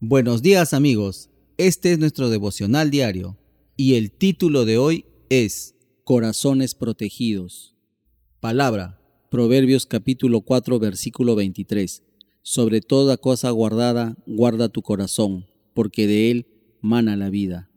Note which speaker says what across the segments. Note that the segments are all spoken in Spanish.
Speaker 1: Buenos días amigos, este es nuestro devocional diario y el título de hoy es Corazones protegidos. Palabra, Proverbios capítulo 4 versículo 23. Sobre toda cosa guardada, guarda tu corazón, porque de él mana la vida.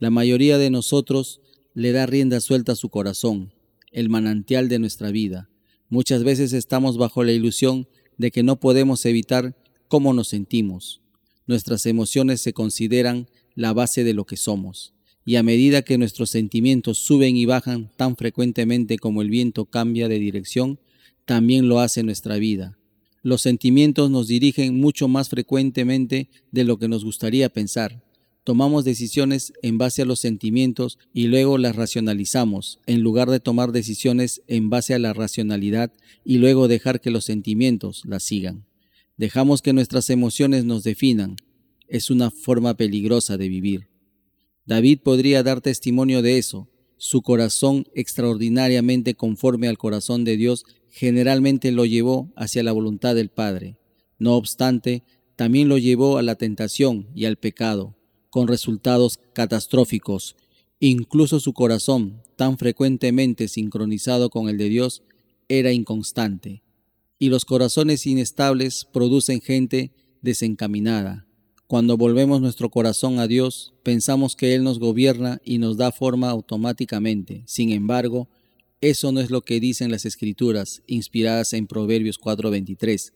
Speaker 1: La mayoría de nosotros le da rienda suelta a su corazón, el manantial de nuestra vida. Muchas veces estamos bajo la ilusión de que no podemos evitar cómo nos sentimos nuestras emociones se consideran la base de lo que somos, y a medida que nuestros sentimientos suben y bajan tan frecuentemente como el viento cambia de dirección, también lo hace nuestra vida. Los sentimientos nos dirigen mucho más frecuentemente de lo que nos gustaría pensar. Tomamos decisiones en base a los sentimientos y luego las racionalizamos, en lugar de tomar decisiones en base a la racionalidad y luego dejar que los sentimientos las sigan. Dejamos que nuestras emociones nos definan. Es una forma peligrosa de vivir. David podría dar testimonio de eso. Su corazón extraordinariamente conforme al corazón de Dios generalmente lo llevó hacia la voluntad del Padre. No obstante, también lo llevó a la tentación y al pecado, con resultados catastróficos. Incluso su corazón, tan frecuentemente sincronizado con el de Dios, era inconstante y los corazones inestables producen gente desencaminada. Cuando volvemos nuestro corazón a Dios, pensamos que Él nos gobierna y nos da forma automáticamente. Sin embargo, eso no es lo que dicen las escrituras, inspiradas en Proverbios 4:23.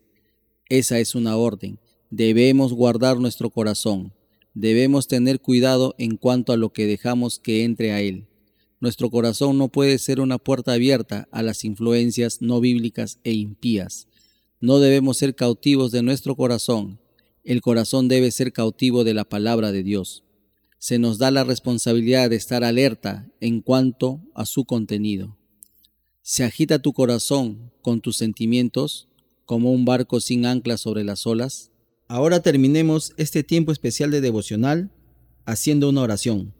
Speaker 1: Esa es una orden. Debemos guardar nuestro corazón. Debemos tener cuidado en cuanto a lo que dejamos que entre a Él. Nuestro corazón no puede ser una puerta abierta a las influencias no bíblicas e impías. No debemos ser cautivos de nuestro corazón. El corazón debe ser cautivo de la palabra de Dios. Se nos da la responsabilidad de estar alerta en cuanto a su contenido. ¿Se agita tu corazón con tus sentimientos como un barco sin ancla sobre las olas? Ahora terminemos este tiempo especial de devocional haciendo una oración.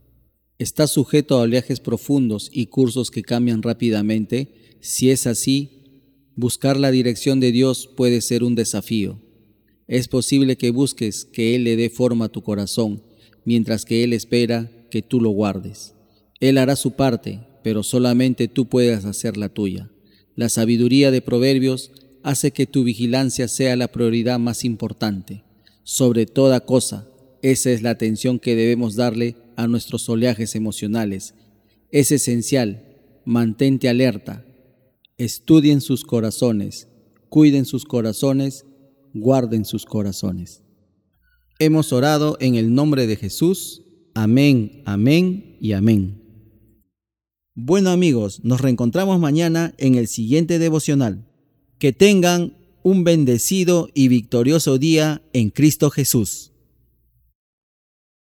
Speaker 1: ¿Está sujeto a oleajes profundos y cursos que cambian rápidamente? Si es así, buscar la dirección de Dios puede ser un desafío. Es posible que busques que Él le dé forma a tu corazón, mientras que Él espera que tú lo guardes. Él hará su parte, pero solamente tú puedas hacer la tuya. La sabiduría de Proverbios hace que tu vigilancia sea la prioridad más importante. Sobre toda cosa, esa es la atención que debemos darle a nuestros oleajes emocionales. Es esencial, mantente alerta, estudien sus corazones, cuiden sus corazones, guarden sus corazones. Hemos orado en el nombre de Jesús. Amén, amén y amén. Bueno amigos, nos reencontramos mañana en el siguiente devocional. Que tengan un bendecido y victorioso día en Cristo Jesús.